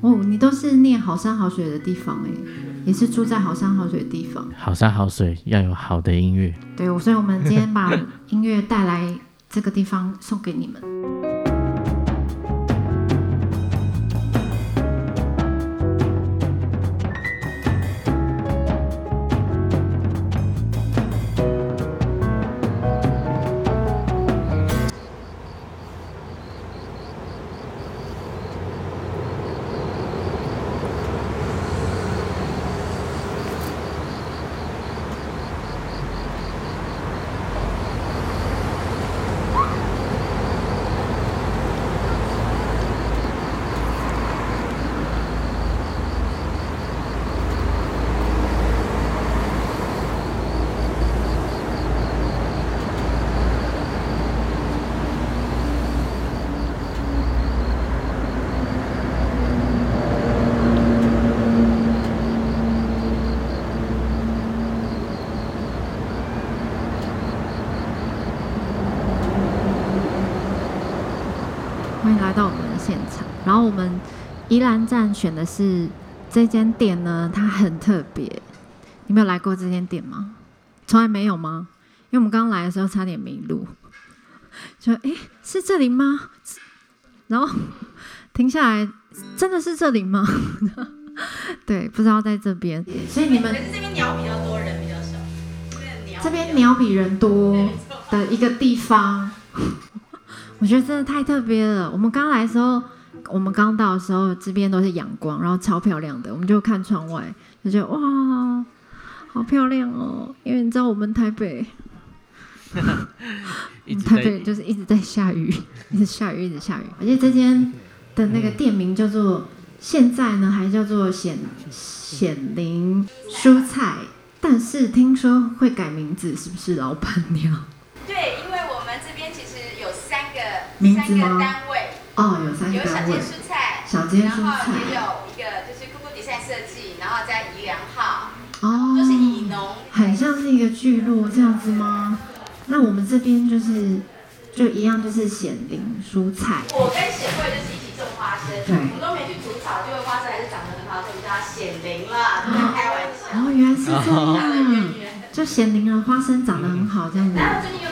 哦，你都是念好山好水的地方哎，也是住在好山好水的地方。好山好水要有好的音乐。对，所以我们今天把音乐带来这个地方送给你们。来到我们的现场，然后我们宜兰站选的是这间店呢，它很特别。你没有来过这间店吗？从来没有吗？因为我们刚来的时候差点迷路，说：“哎，是这里吗？”然后停下来，真的是这里吗？对，不知道在这边。所以你们这边鸟比较多，人比较少。这边鸟比人多的一个地方。我觉得真的太特别了。我们刚来的时候，我们刚到的时候，这边都是阳光，然后超漂亮的。我们就看窗外，就觉得哇，好漂亮哦。因为你知道，我们台北，台北就是一直在下雨，一直下雨，一直下雨。而且这间的那个店名叫做，现在呢还叫做显显灵蔬菜，但是听说会改名字，是不是老板娘？对，因为我们这边。名字吗？单位哦，有三个单位。有小间蔬菜，小间蔬菜，也有一个就是酷酷底赛设计，然后在宜良号，哦，就是以农，很像是一个聚落这样子吗？那我们这边就是就一样，就是显灵蔬菜。我跟贤惠就是一起种花生，对，我们都没去除草，就会花生还是长得很好，所以叫显灵了，不开玩笑。哦，原来是这样，就显灵了，花生长得很好这样子。然后最近又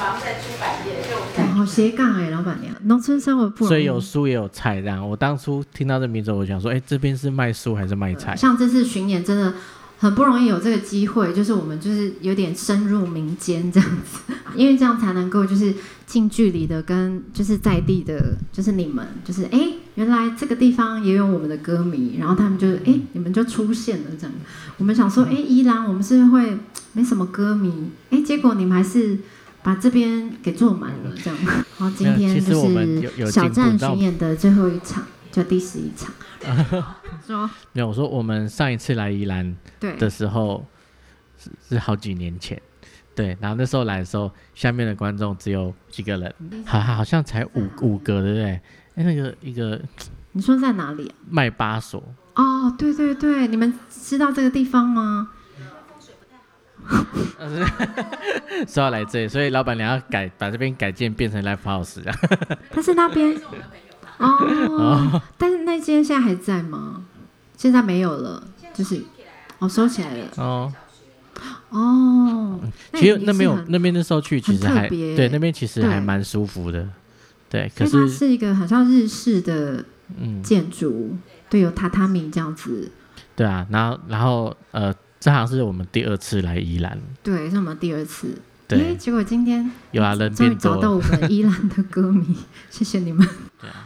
开书云嘛，在出版业，就。好斜杠哎，老板娘，农村生活不所以有书也有菜这样。我当初听到这名字，我想说，哎，这边是卖书还是卖菜？像这次巡演，真的很不容易有这个机会，就是我们就是有点深入民间这样子，因为这样才能够就是近距离的跟就是在地的，就是你们，就是哎，原来这个地方也有我们的歌迷，然后他们就哎，你们就出现了这样。我们想说，哎，依然我们是会没什么歌迷，哎，结果你们还是。把这边给坐满了，这样。好，今天就是小站巡演的最后一场，就第十一场。说没有，我说我们上一次来宜兰的时候是是好几年前，对。然后那时候来的时候，下面的观众只有几个人，好好像才五五个，对不对？哎，那个一个，你说在哪里？麦巴索。哦，对对对，你们知道这个地方吗？说要来这里，所以老板娘要改把这边改建变成 live house 啊。但是那边哦，但是那间现在还在吗？现在没有了，就是哦收起来了哦哦。其实那边有那边那时候去其实还对那边其实还蛮舒服的，对。可是是一个好像日式的建筑，对，有榻榻米这样子。对啊，然后然后呃。这好像是我们第二次来宜兰，对，是我们第二次。对，结果今天有啊，人终于，找到我们宜兰的歌迷，谢谢你们。对啊。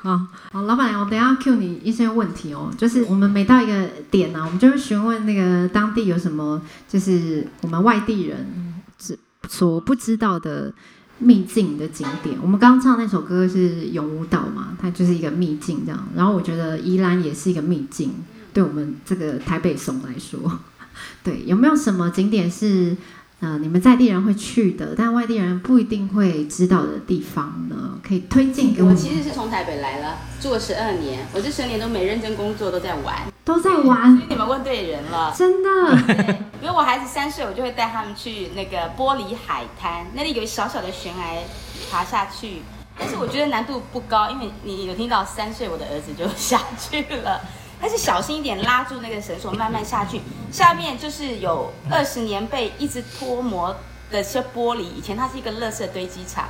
好好，老板娘，我等下 Q 你一些问题哦。就是我们每到一个点呢，我们就会询问那个当地有什么，就是我们外地人是所不知道的。秘境的景点，我们刚唱那首歌是永无岛嘛，它就是一个秘境这样。然后我觉得宜兰也是一个秘境，对我们这个台北怂来说，对，有没有什么景点是？呃，你们在地人会去的，但外地人不一定会知道的地方呢？可以推荐给我。我其实是从台北来了，住了十二年，我这十年都没认真工作，都在玩，都在玩。所以你们问对人了，真的。对，比如我孩子三岁，我就会带他们去那个玻璃海滩，那里有小小的悬崖，爬下去，但是我觉得难度不高，因为你有听到三岁我的儿子就下去了，但是小心一点，拉住那个绳索，慢慢下去。下面就是有二十年被一直脱模的些玻璃，以前它是一个垃圾堆积场。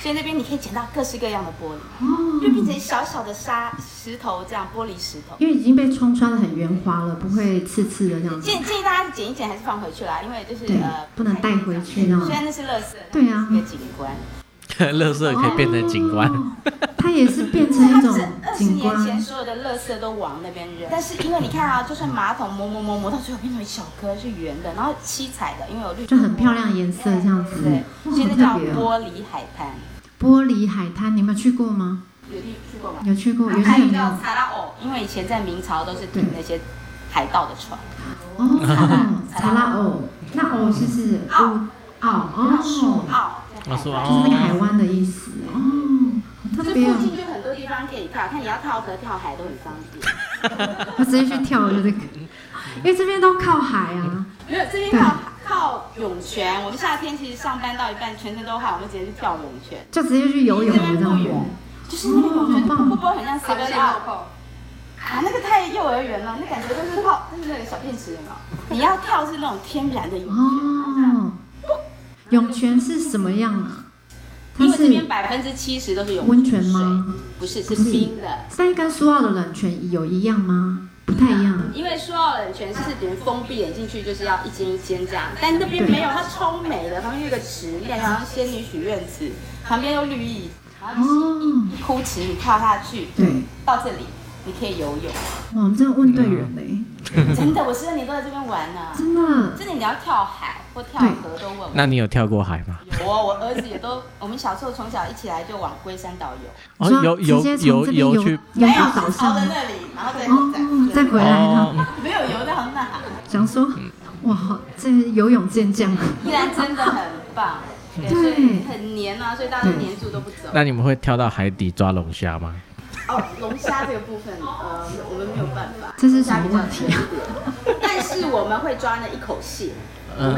所以那边你可以捡到各式各样的玻璃，就变成小小的沙石头这样玻璃石头。因为已经被冲刷的很圆滑了，不会刺刺的这样子。建建议大家捡一捡还是放回去啦，因为就是呃不能带回去那种。虽然那是垃圾，对啊，一个景观。垃圾可以变成景观，它也是变成一种景观。二十年前所有的垃圾都往那边扔，但是因为你看啊，就算马桶磨磨磨磨到最后变成一小颗是圆的，然后七彩的，因为有绿，就很漂亮颜色这样子。对，现在叫玻璃海滩。玻璃海滩，你们去过吗？有去去过吗？有去过。有还有叫查拉偶，因为以前在明朝都是停那些海盗的船。哦，查拉偶，那偶是是澳澳哦，澳，就是那个海湾的意思哦。这附近就很多地方可以跳，看你要跳河跳海都很方便。我直接去跳就这个，因为这边都靠海啊。没有，这边靠。靠涌泉，我们夏天其实上班到一半，全身都汗，我们直接去跳涌泉，就直接去游泳。这边不远，就是那个涌泉，不不很像 seven up。啊，那个太幼儿园了，那感觉都是泡，就是那个小便池有没有？你要跳是那种天然的涌泉。哦。涌泉是什么样啊？因为这边百分之七十都是温泉吗？不是，是冰的。那跟苏澳的冷泉有一样吗？不太一样，因为苏澳冷泉是等于封闭，点进去就是要一间一间这样，但那边没有，它超美的，旁边有个池，你感觉好像仙女许愿池，旁边有绿意，然后一一枯池，你跳下去，对，到这里你可以游泳。哇，我们真的问对人嘞！真的，我十二年都在这边玩呢。真的，真的，你要跳海或跳河都问。那你有跳过海吗？有，我儿子也都，我们小时候从小一起来就往龟山岛游。哦，游游游游去，没有岛上的那里，然后再再再回来呢？没有游到那。想说，哇，这游泳健将，依然真的很棒。对，很黏啊，所以大家黏住都不走。那你们会跳到海底抓龙虾吗？哦，龙虾这个部分，呃，我们没有办法，这是什么问题？但是我们会抓那一口蟹，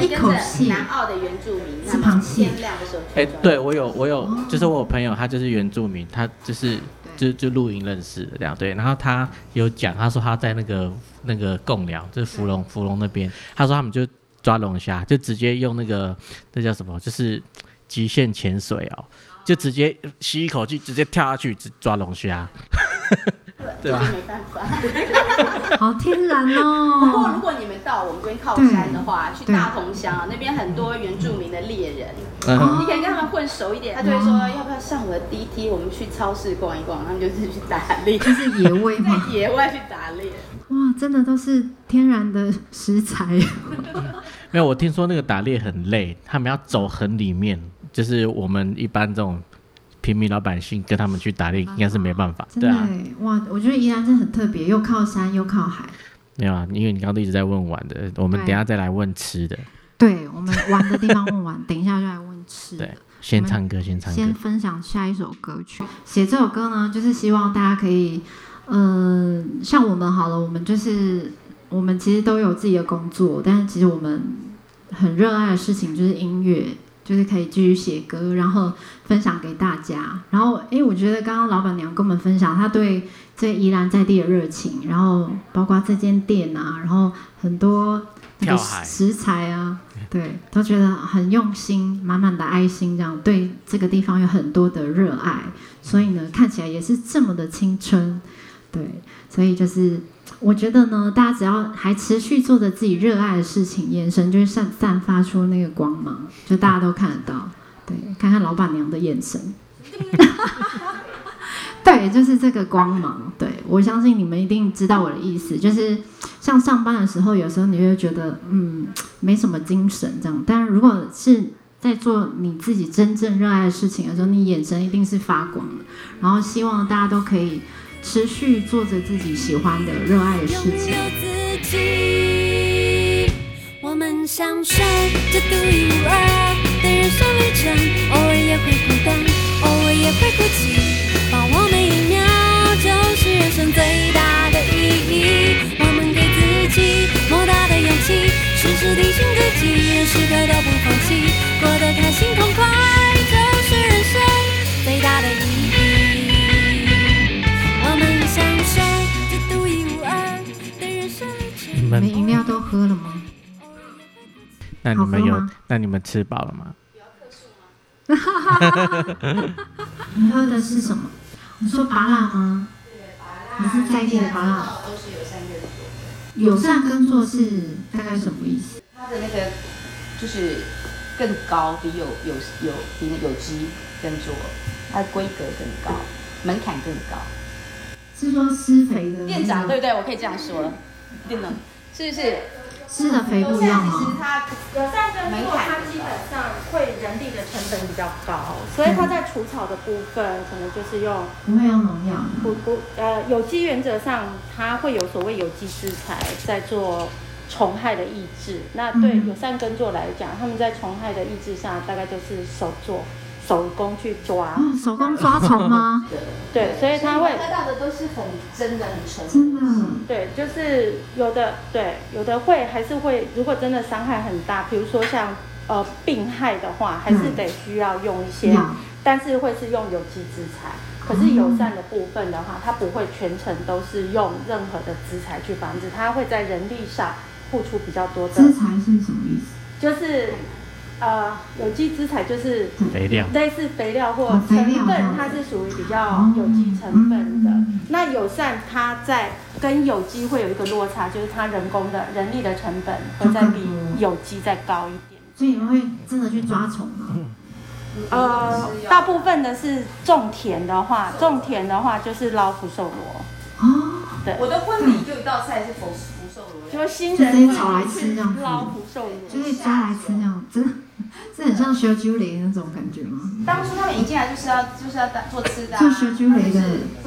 一口气。南澳的原住民是螃蟹。天亮的时候，哎，对我有我有，就是我有朋友，他就是原住民，他就是就就露营认识的这样，对。然后他有讲，他说他在那个那个贡寮，就是芙蓉芙蓉那边，他说他们就抓龙虾，就直接用那个那叫什么，就是极限潜水哦。就直接吸一口气，直接跳下去抓龙虾，对吧？没办法，好天然哦。不过如果你们到我们这边靠山的话，去大同乡啊，那边很多原住民的猎人，你可以跟他们混熟一点，他就会说要不要上我的 D T，我们去超市逛一逛，他们就是去打猎，就是野味在？野外去打猎，哇，真的都是天然的食材。没有，我听说那个打猎很累，他们要走很里面。就是我们一般这种平民老百姓跟他们去打猎，应该是没办法。对啊，哇，我觉得宜兰真的很特别，又靠山又靠海。没有啊，因为你刚刚都一直在问玩的，我们等下再来问吃的。对，我们玩的地方问完，等一下就来问吃的。对，先唱歌，先唱歌。先分享下一首歌曲。写这首歌呢，就是希望大家可以，嗯，像我们好了，我们就是我们其实都有自己的工作，但是其实我们很热爱的事情就是音乐。就是可以继续写歌，然后分享给大家。然后，哎，我觉得刚刚老板娘跟我们分享她对这宜兰在地的热情，然后包括这间店啊，然后很多那个食材啊，对，都觉得很用心，满满的爱心，这样对这个地方有很多的热爱，所以呢，看起来也是这么的青春，对，所以就是。我觉得呢，大家只要还持续做着自己热爱的事情，眼神就会散散发出那个光芒，就大家都看得到。对，看看老板娘的眼神，对，就是这个光芒。对我相信你们一定知道我的意思，就是像上班的时候，有时候你会觉得嗯没什么精神这样，但如果是在做你自己真正热爱的事情的时候，你眼神一定是发光的。然后希望大家都可以。持续做着自己喜欢的、热爱的事情。我们享受这独一无二的人生旅程，偶尔也会孤单，偶尔也会哭泣。把握每一秒，就是人生最大的意义。我们给自己莫大的勇气，时时提醒自己，时刻都不放弃，过得开心痛快，就是人生最大的意义。那你们有？那你们吃饱了吗？你喝的是什么？你说拔辣吗？你是在地的拔辣？都是友善耕作。友善耕作是大概什么意思？它的那个就是更高，比有有有比有机耕作，它的规格更高，门槛更高。是说施肥的店长对不对？我可以这样说，店长是不是？施的肥不一样吗？其实它有在耕作，它基本上会人力的成本比较高，所以它在除草的部分可能就是用不会用农药，不不呃有机原则上它会有所谓有机食材在做虫害的抑制。那对友善耕作来讲，他们在虫害的抑制上大概就是手做。手工去抓，手工抓虫吗？对，所以他会喝到的都是很真的、很纯。真的，对，就是有的，对，有的会还是会，如果真的伤害很大，比如说像呃病害的话，还是得需要用一些，但是会是用有机资材。可是友善的部分的话，它不会全程都是用任何的资材去防止，它会在人力上付出比较多的。资材是什么意思？就是。呃，有机资材就是肥料，类似肥料或成分，它是属于比较有机成分的。那友善它在跟有机会有一个落差，就是它人工的人力的成本会再比有机再高一点。所以你们会真的去抓虫吗？呃，大部分的是种田的话，种田的话就是捞福寿螺。哦，对，我的婚礼就一道菜是福福寿螺，就新人炒来吃这样，捞福寿螺，就可以抓来吃这样，真的。是很像修猪雷那种感觉吗？当初他们一进来就是要就是要当做吃的，做修猪雷的，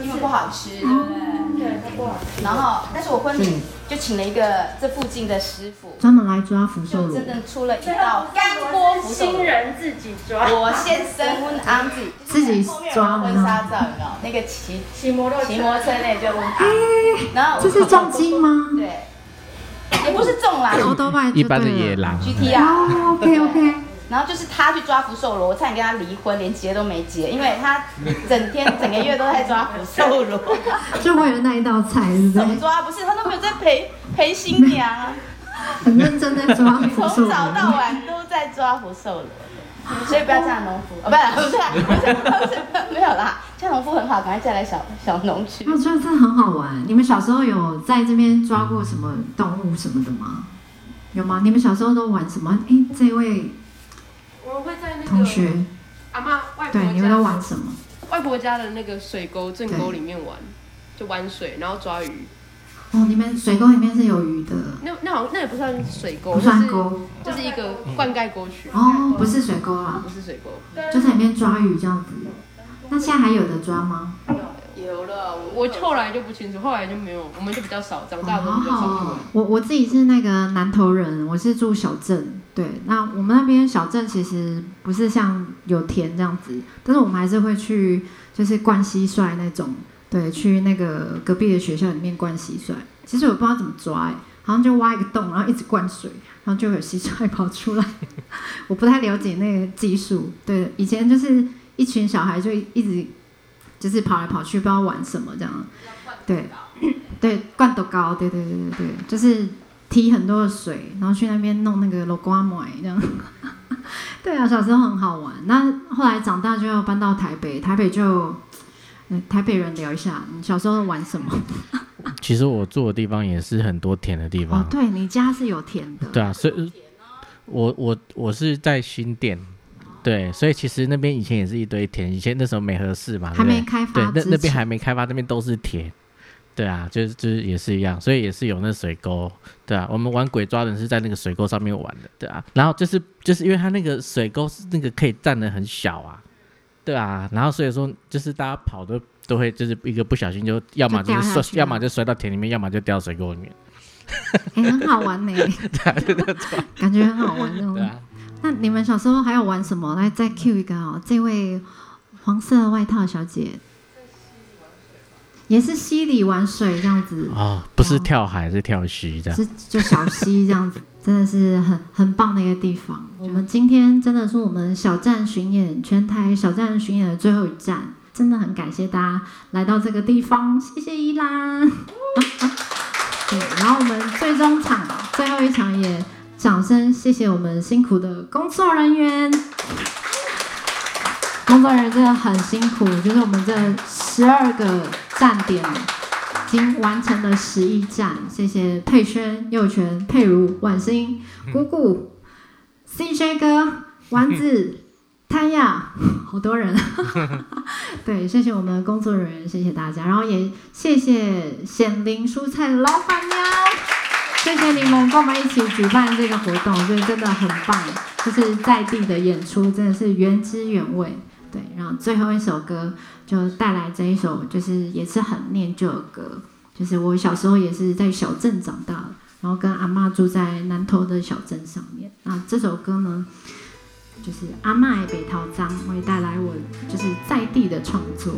因为不好吃，对不对？对，不好吃。然后，但是我婚礼就请了一个这附近的师傅，专门来抓福寿螺，真的出了一道干锅福寿新人自己抓，我先生问安子自己抓婚纱照，你知道？那个骑骑摩托骑摩托车那就问他，然后这是重金吗？对，也不是重啦，一般的野狼。G T R，OK OK。然后就是他去抓福寿螺，我差点跟他离婚，连结都没结，因为他 整天整个月都在抓福寿螺，就为了那一道菜是，怎么抓？不是他都没有在陪陪新娘，很认真在抓福寿螺，从早到晚都在抓福寿螺，所以不要嫁农夫哦，不是不是不是没有啦，嫁农夫很好，赶快嫁来小小农去。我觉得这很好玩。你们小时候有在这边抓过什么动物什么的吗？有吗？你们小时候都玩什么？哎，这位。我会在那个同学阿妈外婆对，你们都玩什么？外婆家的那个水沟正沟里面玩，就玩水，然后抓鱼。哦，你们水沟里面是有鱼的？那那好像那也不算水沟，不算沟，就是一个灌溉沟渠。哦，不是水沟啊，不是水沟，就在里面抓鱼这样子。那现在还有的抓吗？有了，我后来就不清楚，后来就没有，我们就比较少，长大都比较少。我我自己是那个南投人，我是住小镇，对，那我们那边小镇其实不是像有田这样子，但是我们还是会去，就是灌蟋蟀那种，对，去那个隔壁的学校里面灌蟋蟀。其实我不知道怎么抓，哎，好像就挖一个洞，然后一直灌水，然后就有蟋蟀跑出来。我不太了解那个技术，对，以前就是一群小孩就一直。就是跑来跑去，不知道玩什么这样，对，对，灌多高，对对对对对，就是提很多的水，然后去那边弄那个罗瓜麦这样，对啊，小时候很好玩。那后来长大就要搬到台北，台北就，台北人聊一下，你小时候玩什么？其实我住的地方也是很多田的地方。哦，对你家是有田的。对啊，所以，我我我是在新店。对，所以其实那边以前也是一堆田，以前那时候没合适嘛，还没开发，对，那那边还没开发，那边都是田，对啊，就是就是也是一样，所以也是有那水沟，对啊，我们玩鬼抓人是在那个水沟上面玩的，对啊，然后就是就是因为它那个水沟是那个可以站的很小啊，对啊，然后所以说就是大家跑都都会就是一个不小心就要么就是摔，要么就摔到田里面，要么就掉水沟里面，哎，很好玩呢，对啊，感觉很好玩那种。那你们小时候还有玩什么？来再 Q 一个哦，这位黄色外套小姐，也是溪里玩水这样子啊，不是跳海，是跳溪这样，是就小溪这样子，真的是很很棒的一个地方。我们今天真的是我们小站巡演全台小站巡演的最后一站，真的很感谢大家来到这个地方，谢谢依兰。对，然后我们最终场最后一场也。掌声，谢谢我们辛苦的工作人员。工作人员真的很辛苦，就是我们这十二个站点已经完成了十一站。谢谢佩轩、佑泉、佩如、婉欣、姑姑、CJ 哥、丸子。太阳，好多人，对，谢谢我们的工作人员，谢谢大家，然后也谢谢显灵蔬菜老板娘，谢谢你们跟我们一起举办这个活动，所以真的很棒，就是在地的演出真的是原汁原味，对，然后最后一首歌就带来这一首，就是也是很念旧的歌，就是我小时候也是在小镇长大的，然后跟阿妈住在南头的小镇上面，那这首歌呢？就是阿麦北桃章会带来我就是在地的创作，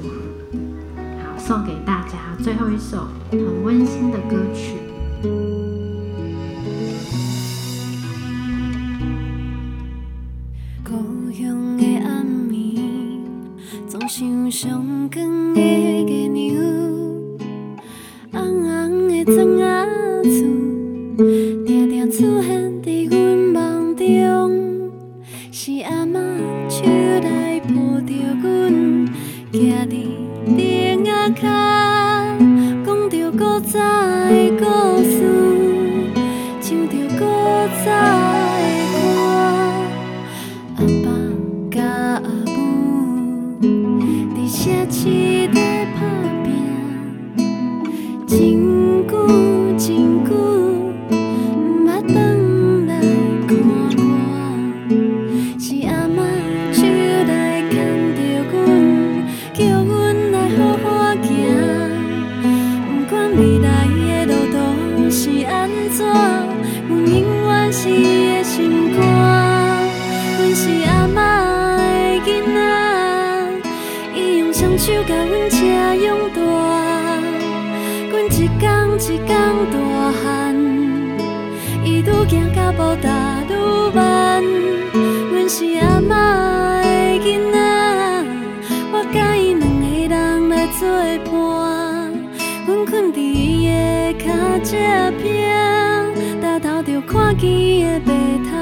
好送给大家最后一首很温馨的歌曲。上光的月娘，红红的庄仔厝，定定出现伫阮梦中。是阿妈手来抱着阮，徛伫顶仔脚，讲着古早的故事，愈行甲步踏愈慢。阮是阿妈的囡仔，我甲伊两个人来做伴。阮困伫伊的脚脊边，抬头就看见伊的白头